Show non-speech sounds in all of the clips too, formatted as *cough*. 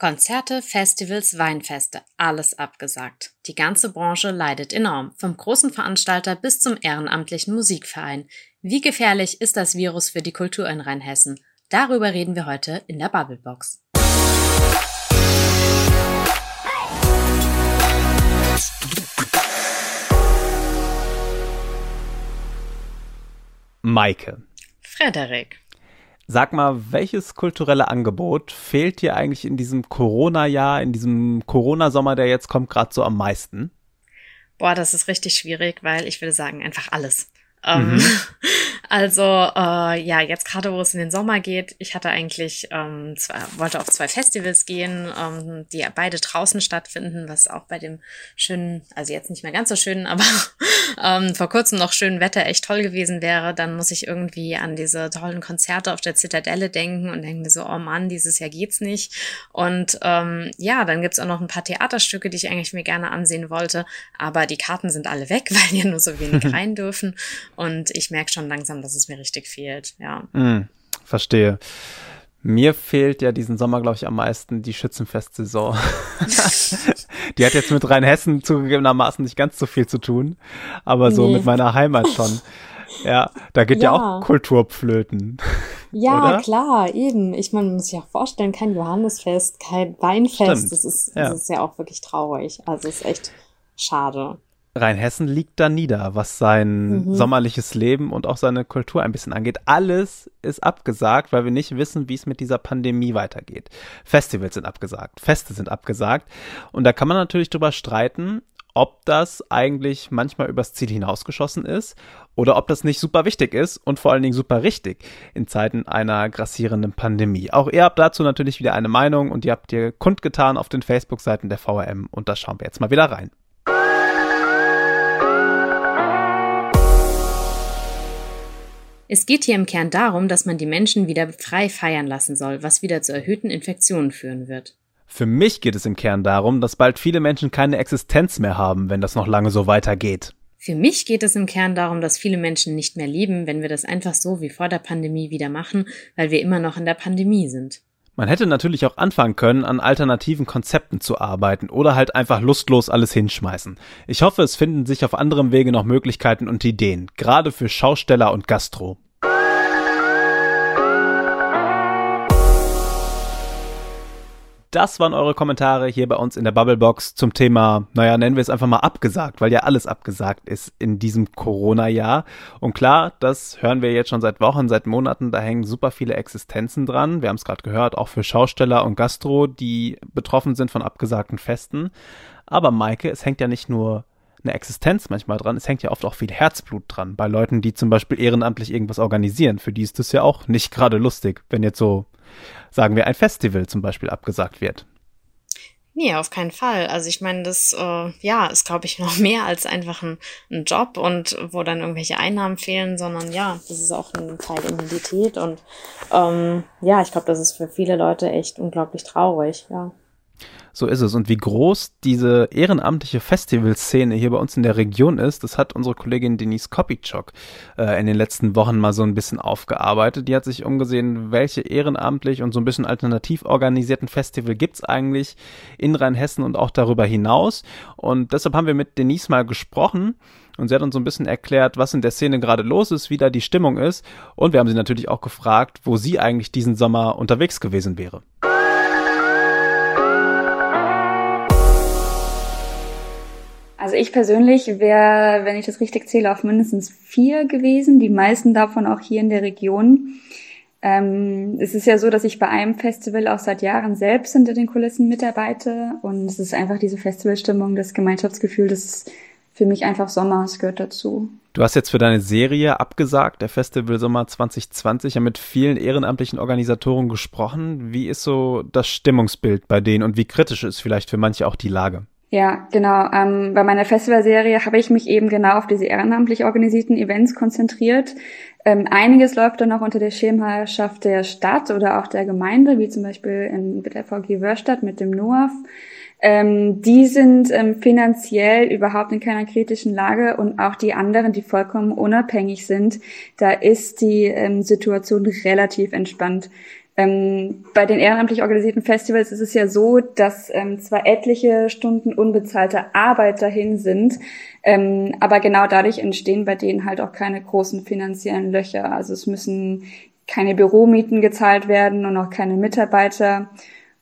Konzerte, Festivals, Weinfeste, alles abgesagt. Die ganze Branche leidet enorm, vom großen Veranstalter bis zum ehrenamtlichen Musikverein. Wie gefährlich ist das Virus für die Kultur in Rheinhessen? Darüber reden wir heute in der Bubblebox. Maike. Frederik. Sag mal, welches kulturelle Angebot fehlt dir eigentlich in diesem Corona-Jahr, in diesem Corona-Sommer, der jetzt kommt, gerade so am meisten? Boah, das ist richtig schwierig, weil ich würde sagen, einfach alles. Ähm, mhm. *laughs* Also äh, ja, jetzt gerade, wo es in den Sommer geht, ich hatte eigentlich ähm, zwei, wollte auf zwei Festivals gehen, ähm, die beide draußen stattfinden, was auch bei dem schönen, also jetzt nicht mehr ganz so schönen, aber *laughs* ähm, vor kurzem noch schönen Wetter echt toll gewesen wäre. Dann muss ich irgendwie an diese tollen Konzerte auf der Zitadelle denken und denke mir so, oh Mann, dieses Jahr geht's nicht. Und ähm, ja, dann gibt's auch noch ein paar Theaterstücke, die ich eigentlich mir gerne ansehen wollte, aber die Karten sind alle weg, *laughs* weil ja nur so wenig rein dürfen. Und ich merke schon langsam, dass es mir richtig fehlt, ja. Mm, verstehe. Mir fehlt ja diesen Sommer, glaube ich, am meisten die Schützenfestsaison. *laughs* die hat jetzt mit Rheinhessen zugegebenermaßen nicht ganz so viel zu tun, aber so nee. mit meiner Heimat schon. Ja, da geht ja, ja auch Kulturpflöten. *laughs* Ja, oder? klar, eben. Ich meine, man muss sich auch vorstellen, kein Johannesfest, kein Weinfest. Stimmt. Das ist, das ja. ist ja auch wirklich traurig. Also ist echt schade. Rheinhessen liegt da nieder, was sein mhm. sommerliches Leben und auch seine Kultur ein bisschen angeht. Alles ist abgesagt, weil wir nicht wissen, wie es mit dieser Pandemie weitergeht. Festivals sind abgesagt, Feste sind abgesagt. Und da kann man natürlich drüber streiten, ob das eigentlich manchmal übers Ziel hinausgeschossen ist oder ob das nicht super wichtig ist und vor allen Dingen super richtig in Zeiten einer grassierenden Pandemie. Auch ihr habt dazu natürlich wieder eine Meinung und die habt ihr kundgetan auf den Facebook-Seiten der VRM und da schauen wir jetzt mal wieder rein. Es geht hier im Kern darum, dass man die Menschen wieder frei feiern lassen soll, was wieder zu erhöhten Infektionen führen wird. Für mich geht es im Kern darum, dass bald viele Menschen keine Existenz mehr haben, wenn das noch lange so weitergeht. Für mich geht es im Kern darum, dass viele Menschen nicht mehr leben, wenn wir das einfach so wie vor der Pandemie wieder machen, weil wir immer noch in der Pandemie sind. Man hätte natürlich auch anfangen können, an alternativen Konzepten zu arbeiten oder halt einfach lustlos alles hinschmeißen. Ich hoffe, es finden sich auf anderem Wege noch Möglichkeiten und Ideen, gerade für Schausteller und Gastro. Das waren eure Kommentare hier bei uns in der Bubblebox zum Thema, naja, nennen wir es einfach mal abgesagt, weil ja alles abgesagt ist in diesem Corona-Jahr. Und klar, das hören wir jetzt schon seit Wochen, seit Monaten, da hängen super viele Existenzen dran. Wir haben es gerade gehört, auch für Schausteller und Gastro, die betroffen sind von abgesagten Festen. Aber Maike, es hängt ja nicht nur eine Existenz manchmal dran. Es hängt ja oft auch viel Herzblut dran. Bei Leuten, die zum Beispiel ehrenamtlich irgendwas organisieren. Für die ist das ja auch nicht gerade lustig, wenn jetzt so sagen wir, ein Festival zum Beispiel abgesagt wird. Nee, auf keinen Fall. Also ich meine, das äh, ja ist, glaube ich, *laughs* noch mehr als einfach ein, ein, Job und wo dann irgendwelche Einnahmen fehlen, sondern ja, das ist auch ein Teil Identität und ähm, ja, ich glaube, das ist für viele Leute echt unglaublich traurig, ja. So ist es. Und wie groß diese ehrenamtliche Festivalszene hier bei uns in der Region ist, das hat unsere Kollegin Denise Kopitschok äh, in den letzten Wochen mal so ein bisschen aufgearbeitet. Die hat sich umgesehen, welche ehrenamtlich und so ein bisschen alternativ organisierten Festival gibt's eigentlich in Rheinhessen und auch darüber hinaus. Und deshalb haben wir mit Denise mal gesprochen. Und sie hat uns so ein bisschen erklärt, was in der Szene gerade los ist, wie da die Stimmung ist. Und wir haben sie natürlich auch gefragt, wo sie eigentlich diesen Sommer unterwegs gewesen wäre. Also ich persönlich wäre, wenn ich das richtig zähle, auf mindestens vier gewesen, die meisten davon auch hier in der Region. Ähm, es ist ja so, dass ich bei einem Festival auch seit Jahren selbst hinter den Kulissen mitarbeite und es ist einfach diese Festivalstimmung, das Gemeinschaftsgefühl, das ist für mich einfach Sommer, es gehört dazu. Du hast jetzt für deine Serie abgesagt, der Festival Sommer 2020, ja mit vielen ehrenamtlichen Organisatoren gesprochen. Wie ist so das Stimmungsbild bei denen und wie kritisch ist vielleicht für manche auch die Lage? Ja, genau. Ähm, bei meiner Festivalserie habe ich mich eben genau auf diese ehrenamtlich organisierten Events konzentriert. Ähm, einiges läuft dann auch unter der Schirmherrschaft der Stadt oder auch der Gemeinde, wie zum Beispiel in der VG Wörstadt mit dem NOAF. Ähm, die sind ähm, finanziell überhaupt in keiner kritischen Lage und auch die anderen, die vollkommen unabhängig sind, da ist die ähm, Situation relativ entspannt. Ähm, bei den ehrenamtlich organisierten Festivals ist es ja so, dass ähm, zwar etliche Stunden unbezahlte Arbeit dahin sind, ähm, aber genau dadurch entstehen bei denen halt auch keine großen finanziellen Löcher. Also es müssen keine Büromieten gezahlt werden und auch keine Mitarbeiter.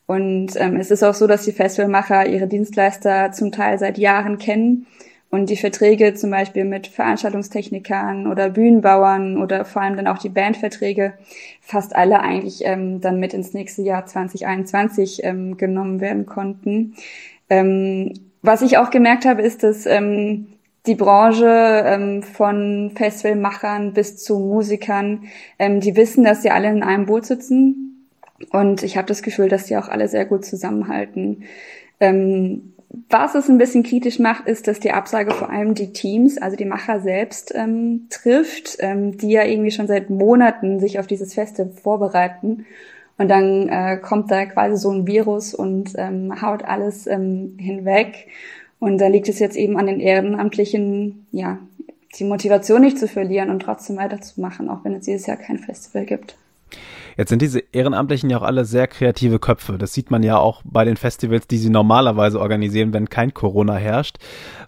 Und ähm, es ist auch so, dass die Festivalmacher ihre Dienstleister zum Teil seit Jahren kennen und die Verträge zum Beispiel mit Veranstaltungstechnikern oder Bühnenbauern oder vor allem dann auch die Bandverträge fast alle eigentlich ähm, dann mit ins nächste Jahr 2021 ähm, genommen werden konnten. Ähm, was ich auch gemerkt habe, ist, dass ähm, die Branche ähm, von Festivalmachern bis zu Musikern, ähm, die wissen, dass sie alle in einem Boot sitzen. Und ich habe das Gefühl, dass die auch alle sehr gut zusammenhalten. Ähm, was es ein bisschen kritisch macht, ist, dass die Absage vor allem die Teams, also die Macher selbst ähm, trifft, ähm, die ja irgendwie schon seit Monaten sich auf dieses Feste vorbereiten. Und dann äh, kommt da quasi so ein Virus und ähm, haut alles ähm, hinweg. Und da liegt es jetzt eben an den Ehrenamtlichen, ja, die Motivation nicht zu verlieren und trotzdem weiterzumachen, auch wenn es dieses Jahr kein Festival gibt. Jetzt sind diese Ehrenamtlichen ja auch alle sehr kreative Köpfe. Das sieht man ja auch bei den Festivals, die sie normalerweise organisieren, wenn kein Corona herrscht.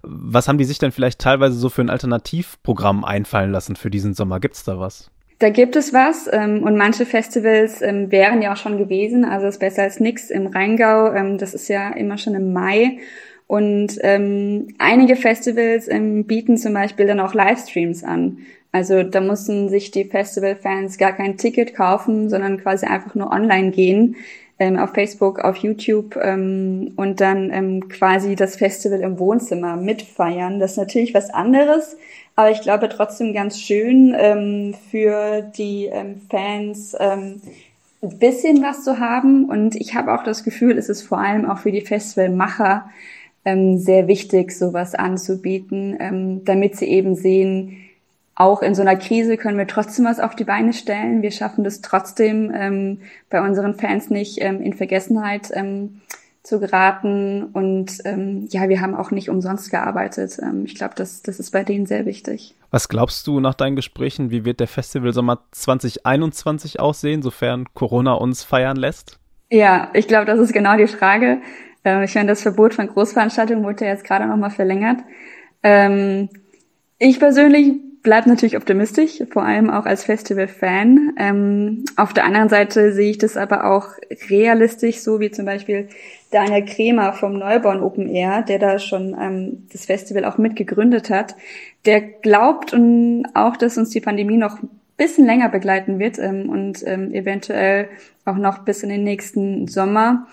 Was haben die sich denn vielleicht teilweise so für ein Alternativprogramm einfallen lassen für diesen Sommer? Gibt's da was? Da gibt es was ähm, und manche Festivals ähm, wären ja auch schon gewesen. Also ist besser als nix im Rheingau. Ähm, das ist ja immer schon im Mai. Und ähm, einige Festivals ähm, bieten zum Beispiel dann auch Livestreams an. Also da mussten sich die Festivalfans gar kein Ticket kaufen, sondern quasi einfach nur online gehen ähm, auf Facebook, auf YouTube ähm, und dann ähm, quasi das Festival im Wohnzimmer mitfeiern. Das ist natürlich was anderes, aber ich glaube trotzdem ganz schön ähm, für die ähm, Fans. Ähm, ein bisschen was zu haben und ich habe auch das Gefühl, es ist vor allem auch für die Festivalmacher ähm, sehr wichtig, sowas anzubieten, ähm, damit sie eben sehen, auch in so einer Krise können wir trotzdem was auf die Beine stellen. Wir schaffen das trotzdem ähm, bei unseren Fans nicht ähm, in Vergessenheit ähm, zu geraten. Und ähm, ja, wir haben auch nicht umsonst gearbeitet. Ähm, ich glaube, das, das ist bei denen sehr wichtig. Was glaubst du nach deinen Gesprächen, wie wird der Festival Sommer 2021 aussehen, sofern Corona uns feiern lässt? Ja, ich glaube, das ist genau die Frage. Ähm, ich meine, das Verbot von Großveranstaltungen wurde ja jetzt gerade nochmal verlängert. Ähm, ich persönlich bleibe natürlich optimistisch, vor allem auch als Festival-Fan. Ähm, auf der anderen Seite sehe ich das aber auch realistisch, so wie zum Beispiel Daniel Kremer vom Neuborn Open Air, der da schon ähm, das Festival auch mitgegründet hat. Der glaubt und auch, dass uns die Pandemie noch ein bisschen länger begleiten wird ähm, und ähm, eventuell auch noch bis in den nächsten Sommer.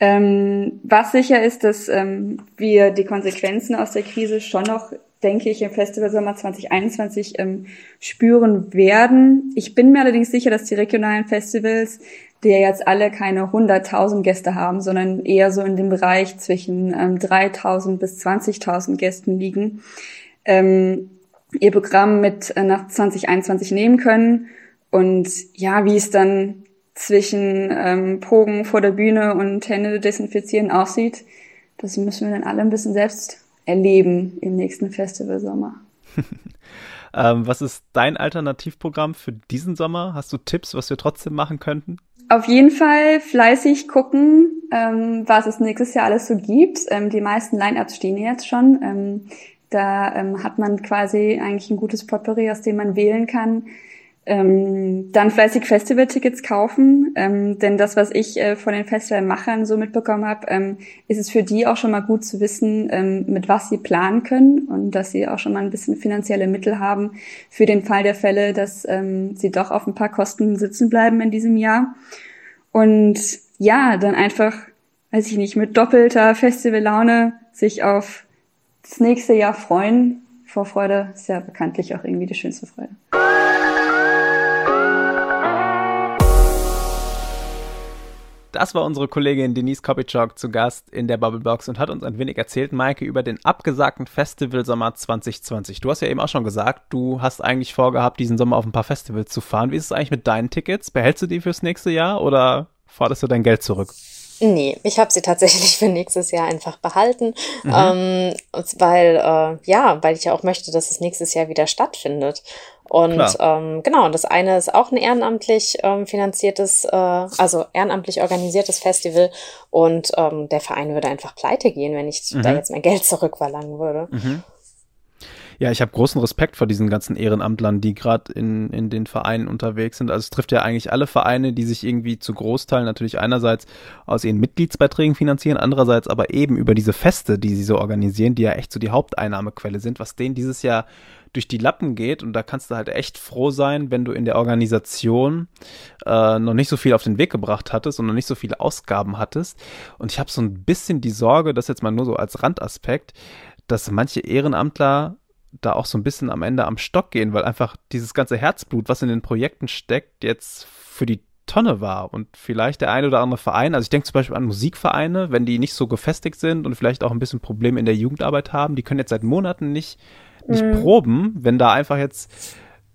Ähm, was sicher ist, dass ähm, wir die Konsequenzen aus der Krise schon noch denke ich, im Festival Sommer 2021 ähm, spüren werden. Ich bin mir allerdings sicher, dass die regionalen Festivals, die ja jetzt alle keine 100.000 Gäste haben, sondern eher so in dem Bereich zwischen ähm, 3.000 bis 20.000 Gästen liegen, ähm, ihr Programm mit äh, nach 2021 nehmen können. Und ja, wie es dann zwischen ähm, Pogen vor der Bühne und Hände desinfizieren aussieht, das müssen wir dann alle ein bisschen selbst erleben im nächsten Festival Sommer. *laughs* ähm, was ist dein Alternativprogramm für diesen Sommer? Hast du Tipps, was wir trotzdem machen könnten? Auf jeden Fall fleißig gucken, ähm, was es nächstes Jahr alles so gibt. Ähm, die meisten Line-Ups stehen jetzt schon. Ähm, da ähm, hat man quasi eigentlich ein gutes Potpourri, aus dem man wählen kann. Ähm, dann fleißig Festivaltickets kaufen, ähm, denn das, was ich äh, von den Festivalmachern so mitbekommen habe, ähm, ist es für die auch schon mal gut zu wissen, ähm, mit was sie planen können und dass sie auch schon mal ein bisschen finanzielle Mittel haben für den Fall der Fälle, dass ähm, sie doch auf ein paar Kosten sitzen bleiben in diesem Jahr. Und ja, dann einfach, weiß ich nicht, mit doppelter Festivallaune sich auf das nächste Jahr freuen. Vorfreude ist ja bekanntlich auch irgendwie die schönste Freude. Das war unsere Kollegin Denise Kopitschok zu Gast in der Bubblebox und hat uns ein wenig erzählt, Maike, über den abgesagten Festival Sommer 2020. Du hast ja eben auch schon gesagt, du hast eigentlich vorgehabt, diesen Sommer auf ein paar Festivals zu fahren. Wie ist es eigentlich mit deinen Tickets? Behältst du die fürs nächste Jahr oder forderst du dein Geld zurück? Nee, ich habe sie tatsächlich *laughs* für nächstes Jahr einfach behalten, mhm. ähm, weil äh, ja, weil ich ja auch möchte, dass es nächstes Jahr wieder stattfindet. Und ähm, genau, das eine ist auch ein ehrenamtlich ähm, finanziertes, äh, also ehrenamtlich organisiertes Festival. Und ähm, der Verein würde einfach pleite gehen, wenn ich mhm. da jetzt mein Geld *laughs* zurückverlangen würde. Mhm. Ja, ich habe großen Respekt vor diesen ganzen Ehrenamtlern, die gerade in, in den Vereinen unterwegs sind. Also es trifft ja eigentlich alle Vereine, die sich irgendwie zu Großteil natürlich einerseits aus ihren Mitgliedsbeiträgen finanzieren, andererseits aber eben über diese Feste, die sie so organisieren, die ja echt so die Haupteinnahmequelle sind, was denen dieses Jahr durch die Lappen geht und da kannst du halt echt froh sein, wenn du in der Organisation äh, noch nicht so viel auf den Weg gebracht hattest und noch nicht so viele Ausgaben hattest. Und ich habe so ein bisschen die Sorge, das jetzt mal nur so als Randaspekt, dass manche Ehrenamtler da auch so ein bisschen am Ende am Stock gehen, weil einfach dieses ganze Herzblut, was in den Projekten steckt, jetzt für die Tonne war und vielleicht der ein oder andere Verein, also ich denke zum Beispiel an Musikvereine, wenn die nicht so gefestigt sind und vielleicht auch ein bisschen Probleme in der Jugendarbeit haben, die können jetzt seit Monaten nicht, nicht mhm. proben, wenn da einfach jetzt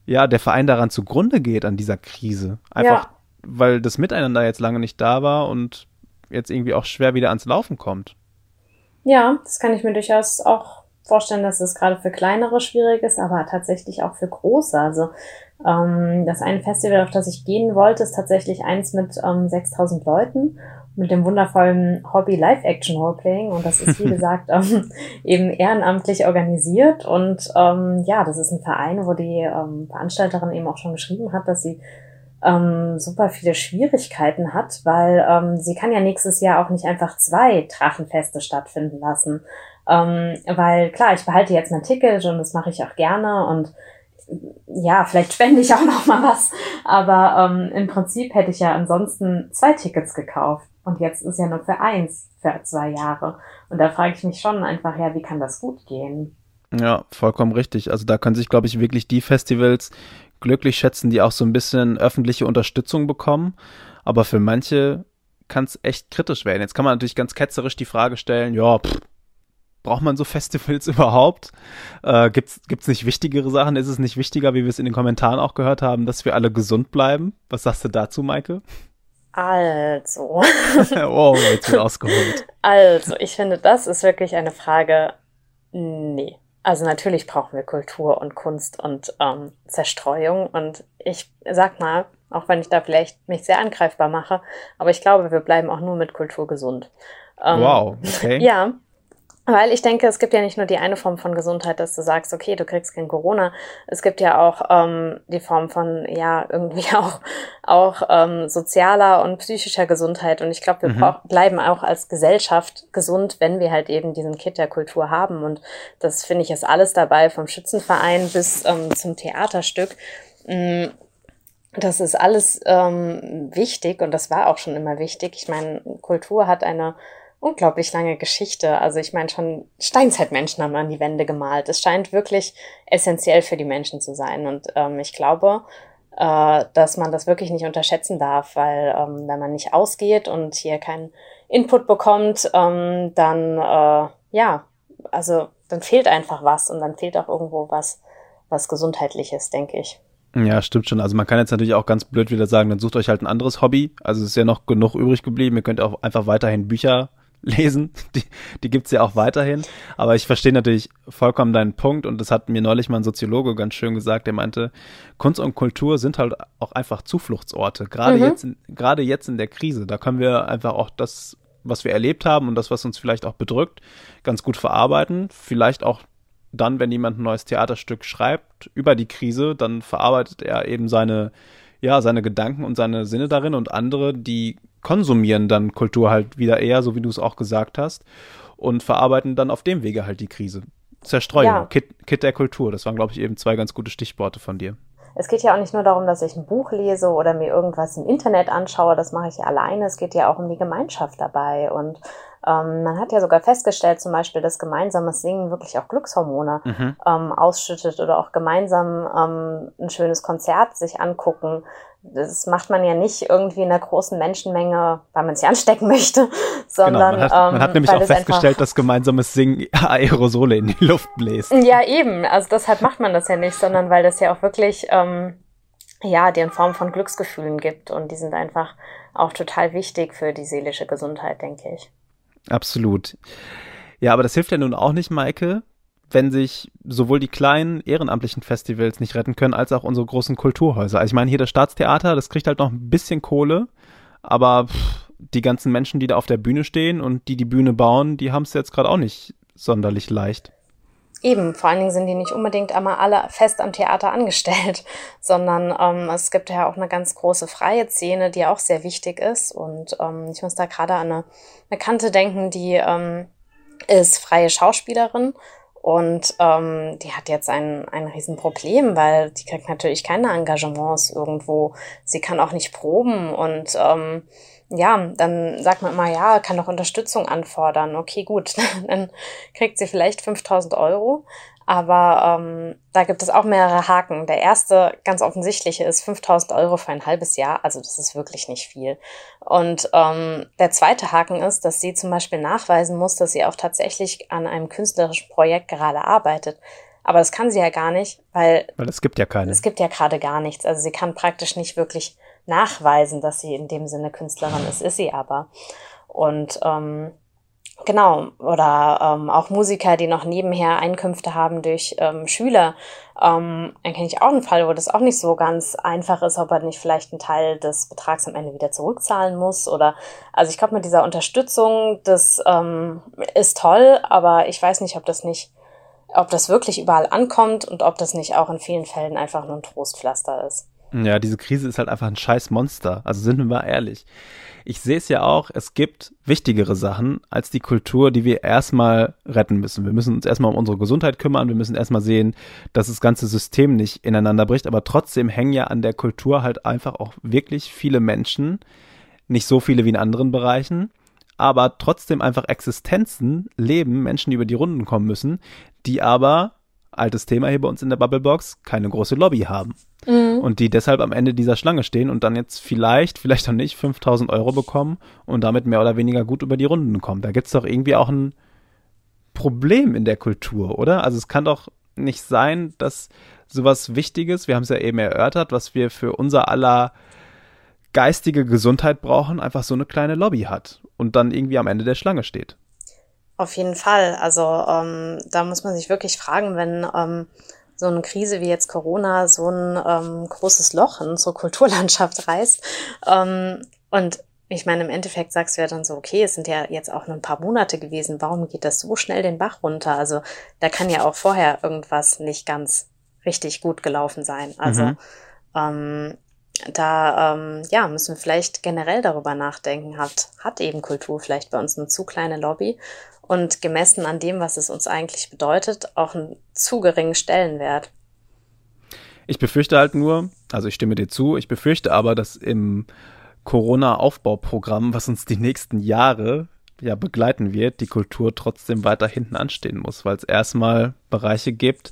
ja der Verein daran zugrunde geht an dieser Krise. Einfach, ja. weil das Miteinander jetzt lange nicht da war und jetzt irgendwie auch schwer wieder ans Laufen kommt. Ja, das kann ich mir durchaus auch vorstellen, dass es gerade für kleinere schwierig ist, aber tatsächlich auch für große. Also ähm, das eine Festival, auf das ich gehen wollte, ist tatsächlich eins mit ähm, 6000 Leuten mit dem wundervollen Hobby Live-Action Roleplaying und das ist wie *laughs* gesagt ähm, eben ehrenamtlich organisiert. Und ähm, ja, das ist ein Verein, wo die ähm, Veranstalterin eben auch schon geschrieben hat, dass sie ähm, super viele Schwierigkeiten hat, weil ähm, sie kann ja nächstes Jahr auch nicht einfach zwei Drachenfeste stattfinden lassen. Ähm, weil klar, ich behalte jetzt mein Ticket und das mache ich auch gerne. Und ja, vielleicht spende ich auch noch mal was, aber ähm, im Prinzip hätte ich ja ansonsten zwei Tickets gekauft und jetzt ist ja nur für eins für zwei Jahre und da frage ich mich schon einfach, ja, wie kann das gut gehen? Ja, vollkommen richtig. Also da können sich, glaube ich, wirklich die Festivals glücklich schätzen, die auch so ein bisschen öffentliche Unterstützung bekommen. Aber für manche kann es echt kritisch werden. Jetzt kann man natürlich ganz ketzerisch die Frage stellen, ja, pff, Braucht man so Festivals *laughs* überhaupt? Äh, gibt's, gibt's nicht wichtigere Sachen? Ist es nicht wichtiger, wie wir es in den Kommentaren auch gehört haben, dass wir alle gesund bleiben? Was sagst du dazu, Maike? Also. *laughs* oh, jetzt wird *laughs* ausgeholt. Also, ich finde, das ist wirklich eine Frage. Nee. Also natürlich brauchen wir Kultur und Kunst und ähm, Zerstreuung. Und ich sag mal, auch wenn ich da vielleicht mich sehr angreifbar mache, aber ich glaube, wir bleiben auch nur mit Kultur gesund. Ähm, wow, okay. *laughs* Ja, weil ich denke, es gibt ja nicht nur die eine Form von Gesundheit, dass du sagst, okay, du kriegst kein Corona. Es gibt ja auch ähm, die Form von, ja, irgendwie *laughs* auch, auch ähm, sozialer und psychischer Gesundheit. Und ich glaube, wir mhm. bleiben auch als Gesellschaft gesund, wenn wir halt eben diesen Kit der Kultur haben. Und das finde ich ist alles dabei, vom Schützenverein bis ähm, zum Theaterstück. Mm, das ist alles ähm, wichtig und das war auch schon immer wichtig. Ich meine, Kultur hat eine unglaublich lange Geschichte. Also ich meine, schon Steinzeitmenschen haben an die Wände gemalt. Es scheint wirklich essentiell für die Menschen zu sein. Und ähm, ich glaube, äh, dass man das wirklich nicht unterschätzen darf, weil ähm, wenn man nicht ausgeht und hier keinen Input bekommt, ähm, dann äh, ja, also dann fehlt einfach was und dann fehlt auch irgendwo was, was gesundheitliches, denke ich. Ja, stimmt schon. Also man kann jetzt natürlich auch ganz blöd wieder sagen, dann sucht euch halt ein anderes Hobby. Also es ist ja noch genug übrig geblieben. Ihr könnt auch einfach weiterhin Bücher lesen. *laughs* Die, die gibt's ja auch weiterhin. Aber ich verstehe natürlich vollkommen deinen Punkt und das hat mir neulich mal ein Soziologe ganz schön gesagt, der meinte, Kunst und Kultur sind halt auch einfach Zufluchtsorte. Gerade mhm. jetzt, in, gerade jetzt in der Krise. Da können wir einfach auch das, was wir erlebt haben und das, was uns vielleicht auch bedrückt, ganz gut verarbeiten. Vielleicht auch dann, wenn jemand ein neues Theaterstück schreibt über die Krise, dann verarbeitet er eben seine, ja, seine Gedanken und seine Sinne darin und andere, die konsumieren dann Kultur halt wieder eher, so wie du es auch gesagt hast, und verarbeiten dann auf dem Wege halt die Krise. Zerstreuung, ja. Kit, Kit der Kultur, das waren, glaube ich, eben zwei ganz gute Stichworte von dir. Es geht ja auch nicht nur darum, dass ich ein Buch lese oder mir irgendwas im Internet anschaue, das mache ich ja alleine. Es geht ja auch um die Gemeinschaft dabei. Und ähm, man hat ja sogar festgestellt, zum Beispiel, dass gemeinsames Singen wirklich auch Glückshormone mhm. ähm, ausschüttet oder auch gemeinsam ähm, ein schönes Konzert sich angucken das macht man ja nicht irgendwie in einer großen Menschenmenge, weil man sich anstecken möchte, sondern *laughs* genau, man, hat, man hat ähm, nämlich auch festgestellt, dass gemeinsames Singen *laughs* Aerosole in die Luft bläst. Ja, eben. Also deshalb macht man das ja nicht, sondern weil das ja auch wirklich ähm, ja dir in Form von Glücksgefühlen gibt und die sind einfach auch total wichtig für die seelische Gesundheit, denke ich. Absolut. Ja, aber das hilft ja nun auch nicht, Maike, wenn sich sowohl die kleinen ehrenamtlichen Festivals nicht retten können, als auch unsere großen Kulturhäuser. Also ich meine, hier das Staatstheater, das kriegt halt noch ein bisschen Kohle, aber pff, die ganzen Menschen, die da auf der Bühne stehen und die die Bühne bauen, die haben es jetzt gerade auch nicht sonderlich leicht. Eben, vor allen Dingen sind die nicht unbedingt einmal alle fest am Theater angestellt, *laughs* sondern ähm, es gibt ja auch eine ganz große freie Szene, die auch sehr wichtig ist. Und ähm, ich muss da gerade an eine Bekannte denken, die ähm, ist freie Schauspielerin und ähm, die hat jetzt ein, ein Riesenproblem, weil die kriegt natürlich keine Engagements irgendwo. Sie kann auch nicht proben und ähm, ja, dann sagt man immer, ja, kann doch Unterstützung anfordern. Okay, gut, *laughs* dann kriegt sie vielleicht 5000 Euro. Aber ähm, da gibt es auch mehrere Haken. Der erste, ganz offensichtliche, ist 5000 Euro für ein halbes Jahr. Also das ist wirklich nicht viel. Und ähm, der zweite Haken ist, dass sie zum Beispiel nachweisen muss, dass sie auch tatsächlich an einem künstlerischen Projekt gerade arbeitet. Aber das kann sie ja gar nicht, weil. Weil es gibt ja keine. Es gibt ja gerade gar nichts. Also sie kann praktisch nicht wirklich nachweisen, dass sie in dem Sinne Künstlerin ist, ist sie aber. Und ähm, genau, oder ähm, auch Musiker, die noch nebenher Einkünfte haben durch ähm, Schüler. Ähm, dann kenne ich auch einen Fall, wo das auch nicht so ganz einfach ist, ob er nicht vielleicht einen Teil des Betrags am Ende wieder zurückzahlen muss. Oder also ich glaube, mit dieser Unterstützung, das ähm, ist toll, aber ich weiß nicht, ob das nicht ob das wirklich überall ankommt und ob das nicht auch in vielen Fällen einfach nur ein Trostpflaster ist. Ja, diese Krise ist halt einfach ein scheiß Monster. Also sind wir mal ehrlich. Ich sehe es ja auch, es gibt wichtigere Sachen als die Kultur, die wir erstmal retten müssen. Wir müssen uns erstmal um unsere Gesundheit kümmern. Wir müssen erstmal sehen, dass das ganze System nicht ineinander bricht. Aber trotzdem hängen ja an der Kultur halt einfach auch wirklich viele Menschen. Nicht so viele wie in anderen Bereichen. Aber trotzdem einfach Existenzen, Leben, Menschen, die über die Runden kommen müssen, die aber altes Thema hier bei uns in der Bubblebox, keine große Lobby haben. Mhm. Und die deshalb am Ende dieser Schlange stehen und dann jetzt vielleicht, vielleicht auch nicht, 5000 Euro bekommen und damit mehr oder weniger gut über die Runden kommen. Da gibt es doch irgendwie auch ein Problem in der Kultur, oder? Also es kann doch nicht sein, dass sowas Wichtiges, wir haben es ja eben erörtert, was wir für unser aller geistige Gesundheit brauchen, einfach so eine kleine Lobby hat und dann irgendwie am Ende der Schlange steht. Auf jeden Fall. Also ähm, da muss man sich wirklich fragen, wenn ähm, so eine Krise wie jetzt Corona so ein ähm, großes Loch in unsere Kulturlandschaft reißt. Ähm, und ich meine, im Endeffekt sagst du ja dann so, okay, es sind ja jetzt auch nur ein paar Monate gewesen. Warum geht das so schnell den Bach runter? Also da kann ja auch vorher irgendwas nicht ganz richtig gut gelaufen sein. Also mhm. ähm, da ähm, ja, müssen wir vielleicht generell darüber nachdenken, hat, hat eben Kultur vielleicht bei uns eine zu kleine Lobby? Und gemessen an dem, was es uns eigentlich bedeutet, auch einen zu geringen Stellenwert. Ich befürchte halt nur, also ich stimme dir zu, ich befürchte aber, dass im Corona-Aufbauprogramm, was uns die nächsten Jahre ja begleiten wird, die Kultur trotzdem weiter hinten anstehen muss, weil es erstmal Bereiche gibt,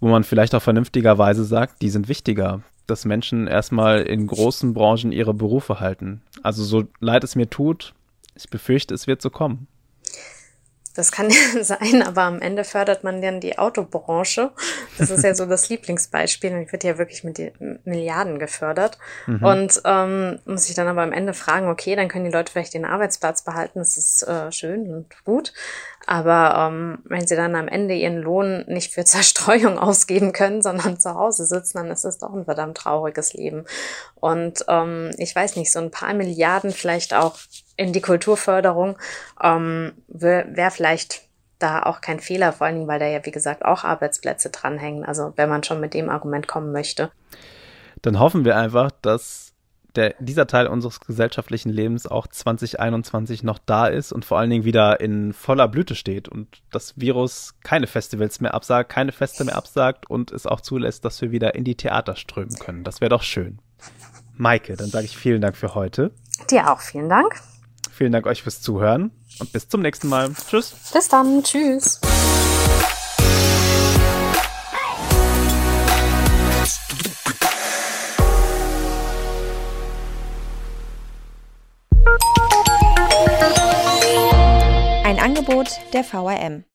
wo man vielleicht auch vernünftigerweise sagt, die sind wichtiger, dass Menschen erstmal in großen Branchen ihre Berufe halten. Also so leid es mir tut, ich befürchte, es wird so kommen. Das kann *laughs* ja sein, aber am Ende fördert man dann die Autobranche. Das ist ja so das Lieblingsbeispiel und wird ja wirklich mit Milliarden gefördert. Mhm. Und ähm, muss ich dann aber am Ende fragen, okay, dann können die Leute vielleicht den Arbeitsplatz behalten, das ist äh, schön und gut. Aber ähm, wenn sie dann am Ende ihren Lohn nicht für *laughs* Zerstreuung ausgeben können, sondern zu Hause sitzen, dann ist es doch ein verdammt trauriges Leben. Und ähm, ich weiß nicht, so ein paar Milliarden vielleicht auch in die Kulturförderung ähm, wäre wär vielleicht da auch kein Fehler, vor allen Dingen, weil da ja, wie gesagt, auch Arbeitsplätze dranhängen. Also wenn man schon mit dem Argument kommen möchte. Dann hoffen wir einfach, dass der, dieser Teil unseres gesellschaftlichen Lebens auch 2021 noch da ist und vor allen Dingen wieder in voller Blüte steht und das Virus keine Festivals mehr absagt, keine Feste mehr absagt und es auch zulässt, dass wir wieder in die Theater strömen können. Das wäre doch schön. Maike, dann sage ich vielen Dank für heute. Dir auch vielen Dank. Vielen Dank euch fürs Zuhören und bis zum nächsten Mal. Tschüss. Bis dann. Tschüss. Ein Angebot der VRM.